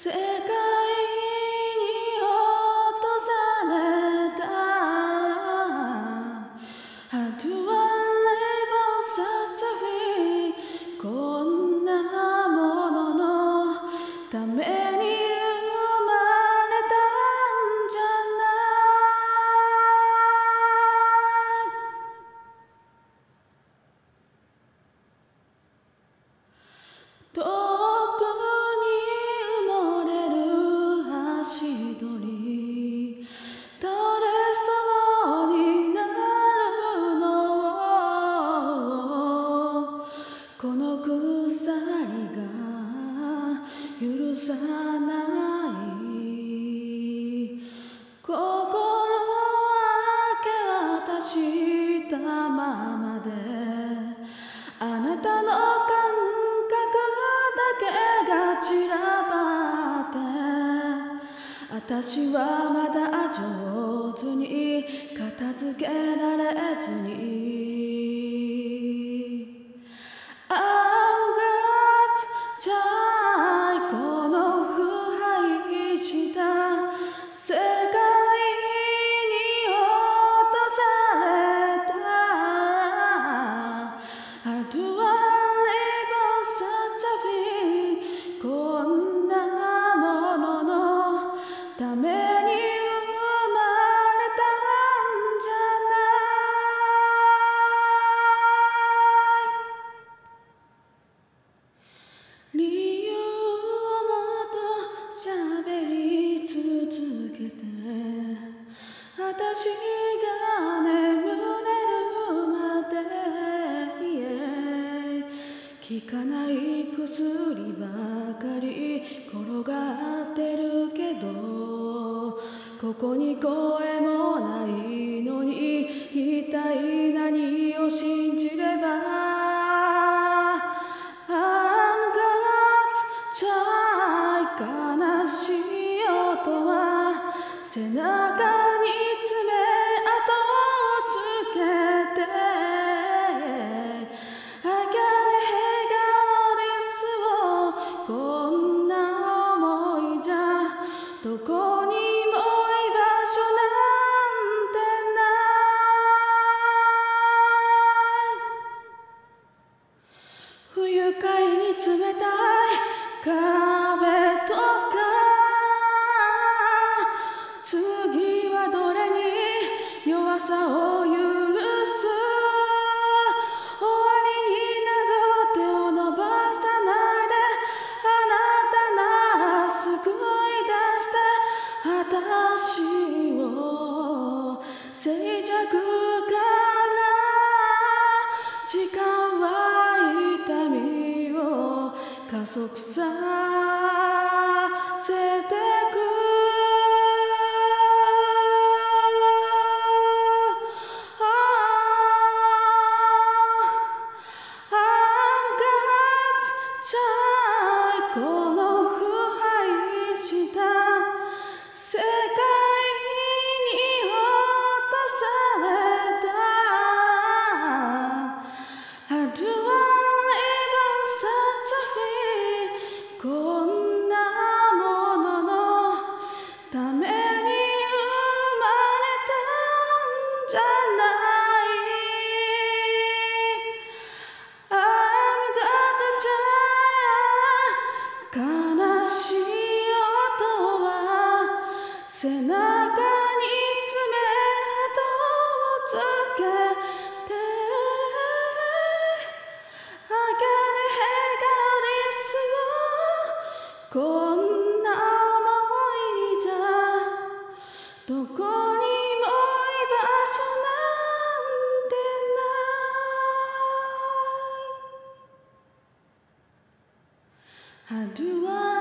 世界ない心明け渡したままであなたの感覚だけが散らばって私はまだ上手に片付けられずに。私が眠れるまで yeah 効かない薬ばかり転がってるけどここに声もないのに一体何を信じれば。I'm God's child 悲しい音は背中しを静寂から時間は痛みを加速さこんな思いじゃどこにも居場所なんてない How do I